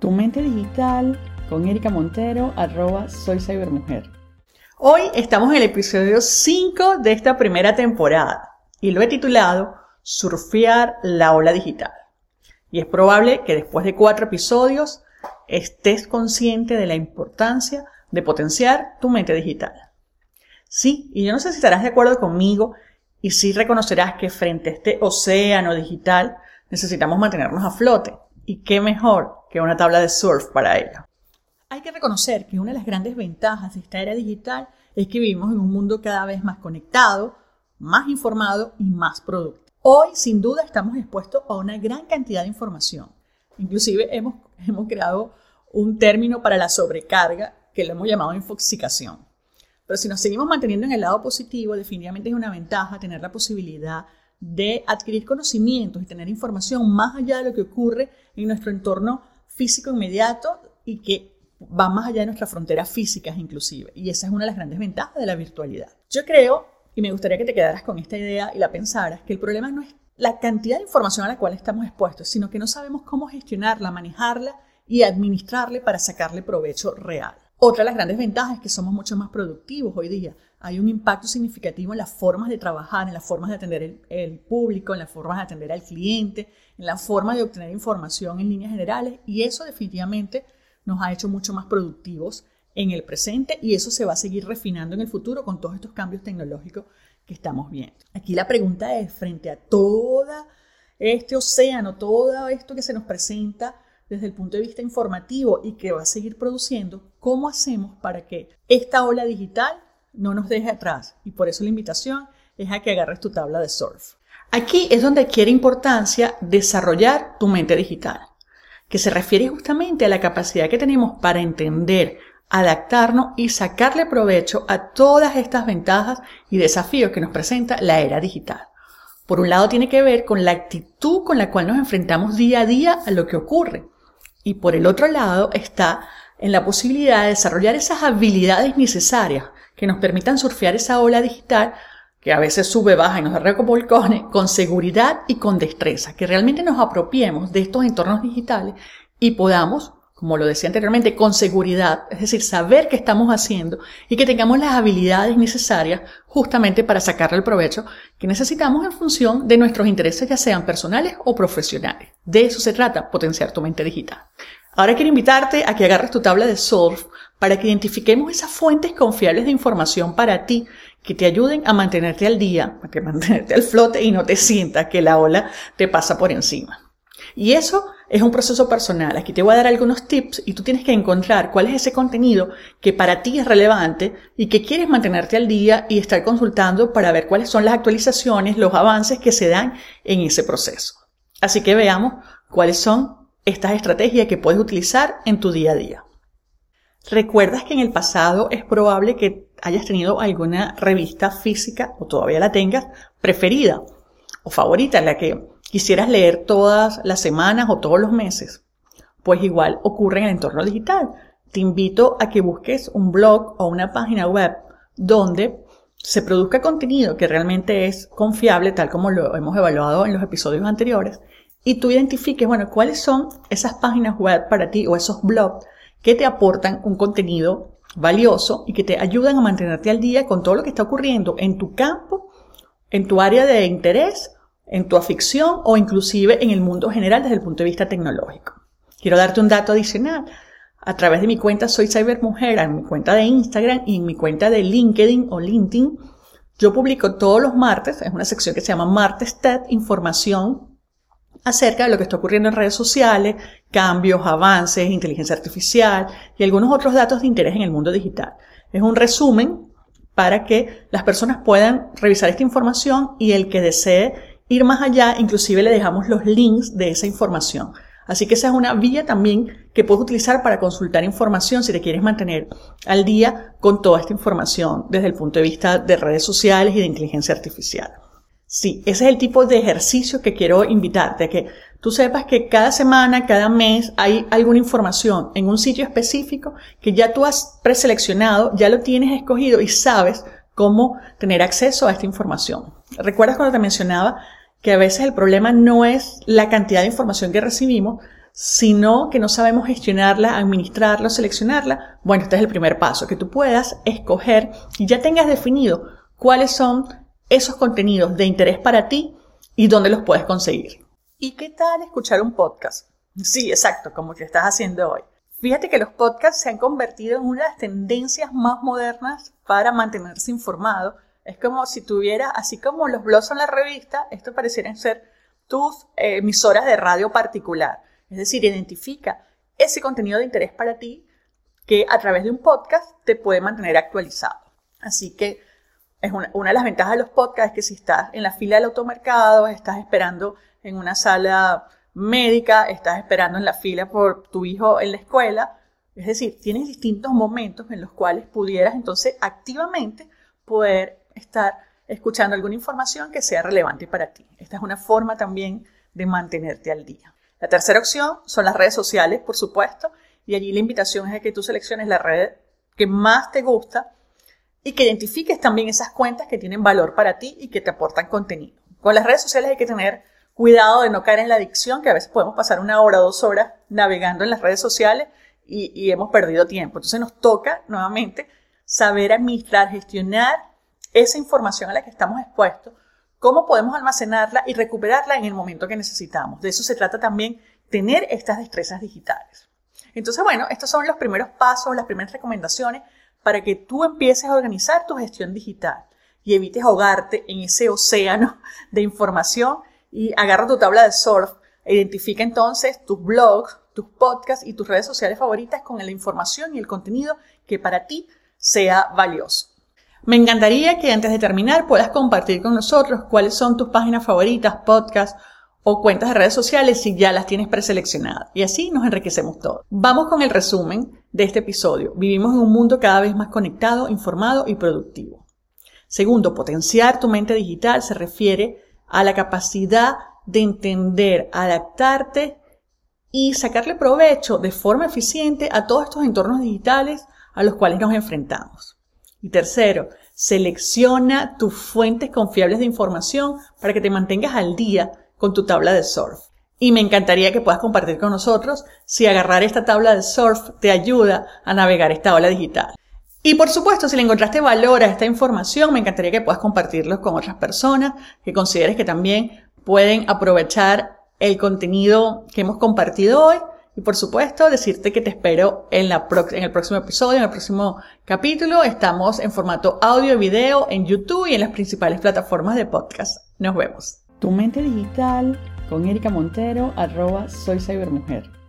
Tu mente digital con Erika Montero, arroba. Hoy estamos en el episodio 5 de esta primera temporada y lo he titulado Surfear la ola digital. Y es probable que después de cuatro episodios estés consciente de la importancia de potenciar tu mente digital. Sí, y yo no sé si estarás de acuerdo conmigo y sí reconocerás que frente a este océano digital necesitamos mantenernos a flote. ¿Y qué mejor que una tabla de surf para ello? Hay que reconocer que una de las grandes ventajas de esta era digital es que vivimos en un mundo cada vez más conectado, más informado y más productivo. Hoy, sin duda, estamos expuestos a una gran cantidad de información. Inclusive hemos, hemos creado un término para la sobrecarga que lo hemos llamado infoxicación. Pero si nos seguimos manteniendo en el lado positivo, definitivamente es una ventaja tener la posibilidad de adquirir conocimientos y tener información más allá de lo que ocurre en nuestro entorno físico inmediato y que va más allá de nuestras fronteras físicas inclusive. Y esa es una de las grandes ventajas de la virtualidad. Yo creo, y me gustaría que te quedaras con esta idea y la pensaras, que el problema no es la cantidad de información a la cual estamos expuestos, sino que no sabemos cómo gestionarla, manejarla y administrarle para sacarle provecho real. Otra de las grandes ventajas es que somos mucho más productivos hoy día. Hay un impacto significativo en las formas de trabajar, en las formas de atender el, público, en las formas de atender al cliente, en la forma de obtener información en líneas generales y eso definitivamente nos ha hecho mucho más productivos en el presente y eso se va a seguir refinando en el futuro con todos estos cambios tecnológicos que estamos viendo. Aquí la pregunta es, frente a todo este océano, todo esto que se nos presenta desde el punto de vista informativo y que va a seguir produciendo, ¿cómo hacemos para que esta ola digital no nos deje atrás? Y por eso la invitación es a que agarres tu tabla de surf. Aquí es donde adquiere importancia desarrollar tu mente digital que se refiere justamente a la capacidad que tenemos para entender, adaptarnos y sacarle provecho a todas estas ventajas y desafíos que nos presenta la era digital. Por un lado tiene que ver con la actitud con la cual nos enfrentamos día a día a lo que ocurre. Y por el otro lado está en la posibilidad de desarrollar esas habilidades necesarias que nos permitan surfear esa ola digital que a veces sube, baja y nos da volcones, con seguridad y con destreza, que realmente nos apropiemos de estos entornos digitales y podamos, como lo decía anteriormente, con seguridad, es decir, saber qué estamos haciendo y que tengamos las habilidades necesarias justamente para sacarle el provecho que necesitamos en función de nuestros intereses, ya sean personales o profesionales. De eso se trata, potenciar tu mente digital. Ahora quiero invitarte a que agarres tu tabla de surf para que identifiquemos esas fuentes confiables de información para ti que te ayuden a mantenerte al día, a mantenerte al flote y no te sientas que la ola te pasa por encima. Y eso es un proceso personal. Aquí te voy a dar algunos tips y tú tienes que encontrar cuál es ese contenido que para ti es relevante y que quieres mantenerte al día y estar consultando para ver cuáles son las actualizaciones, los avances que se dan en ese proceso. Así que veamos cuáles son estas estrategias que puedes utilizar en tu día a día. ¿Recuerdas que en el pasado es probable que hayas tenido alguna revista física o todavía la tengas preferida o favorita, la que quisieras leer todas las semanas o todos los meses? Pues igual ocurre en el entorno digital. Te invito a que busques un blog o una página web donde se produzca contenido que realmente es confiable, tal como lo hemos evaluado en los episodios anteriores, y tú identifiques, bueno, cuáles son esas páginas web para ti o esos blogs que te aportan un contenido valioso y que te ayudan a mantenerte al día con todo lo que está ocurriendo en tu campo, en tu área de interés, en tu afición o inclusive en el mundo general desde el punto de vista tecnológico. Quiero darte un dato adicional. A través de mi cuenta Soy Cybermujer, en mi cuenta de Instagram y en mi cuenta de LinkedIn o LinkedIn, yo publico todos los martes, es una sección que se llama Martes TED, información acerca de lo que está ocurriendo en redes sociales, cambios, avances, inteligencia artificial y algunos otros datos de interés en el mundo digital. Es un resumen para que las personas puedan revisar esta información y el que desee ir más allá, inclusive le dejamos los links de esa información. Así que esa es una vía también que puedes utilizar para consultar información si te quieres mantener al día con toda esta información desde el punto de vista de redes sociales y de inteligencia artificial. Sí, ese es el tipo de ejercicio que quiero invitarte, que tú sepas que cada semana, cada mes hay alguna información en un sitio específico que ya tú has preseleccionado, ya lo tienes escogido y sabes cómo tener acceso a esta información. ¿Recuerdas cuando te mencionaba que a veces el problema no es la cantidad de información que recibimos, sino que no sabemos gestionarla, administrarla, seleccionarla, bueno, este es el primer paso, que tú puedas escoger y ya tengas definido cuáles son esos contenidos de interés para ti y dónde los puedes conseguir. ¿Y qué tal escuchar un podcast? Sí, exacto, como que estás haciendo hoy. Fíjate que los podcasts se han convertido en una de las tendencias más modernas para mantenerse informado. Es como si tuviera, así como los blogs en la revista, esto parecieran ser tus eh, emisoras de radio particular. Es decir, identifica ese contenido de interés para ti que a través de un podcast te puede mantener actualizado. Así que es una, de las ventajas de los podcasts que si estás en la fila del automercado, estás esperando en una sala médica, estás esperando en la fila por tu hijo en la escuela, es decir, tienes distintos momentos en los cuales pudieras entonces activamente poder estar escuchando alguna información que sea relevante para ti. Esta es una forma también de mantenerte al día. La tercera opción son las redes sociales, por supuesto, y allí la invitación es que tú selecciones la red que más te gusta y que identifiques también esas cuentas que tienen valor para ti y que te aportan contenido. Con las redes sociales hay que tener cuidado de no caer en la adicción, que a veces podemos pasar una hora o dos horas navegando en las redes sociales y, y hemos perdido tiempo. Entonces nos toca nuevamente saber administrar, gestionar esa información a la que estamos expuestos cómo podemos almacenarla y recuperarla en el momento que necesitamos. De eso se trata también tener estas destrezas digitales. Entonces, bueno, estos son los primeros pasos, las primeras recomendaciones para que tú empieces a organizar tu gestión digital y evites ahogarte en ese océano de información y agarra tu tabla de surf e identifica entonces tus blogs, tus podcasts y tus redes sociales favoritas con la información y el contenido que para ti sea valioso. Me encantaría que antes de terminar puedas compartir con nosotros cuáles son tus páginas favoritas, podcasts o cuentas de redes sociales si ya las tienes preseleccionadas. Y así nos enriquecemos todos. Vamos con el resumen de este episodio. Vivimos en un mundo cada vez más conectado, informado y productivo. Segundo, potenciar tu mente digital se refiere a la capacidad de entender, adaptarte y sacarle provecho de forma eficiente a todos estos entornos digitales a los cuales nos enfrentamos. Y tercero, selecciona tus fuentes confiables de información para que te mantengas al día con tu tabla de surf. Y me encantaría que puedas compartir con nosotros si agarrar esta tabla de surf te ayuda a navegar esta ola digital. Y por supuesto, si le encontraste valor a esta información, me encantaría que puedas compartirlo con otras personas que consideres que también pueden aprovechar el contenido que hemos compartido hoy y por supuesto, decirte que te espero en, la en el próximo episodio, en el próximo capítulo. Estamos en formato audio y video en YouTube y en las principales plataformas de podcast. Nos vemos. Tu mente digital con Erika Montero, arroba soy cybermujer.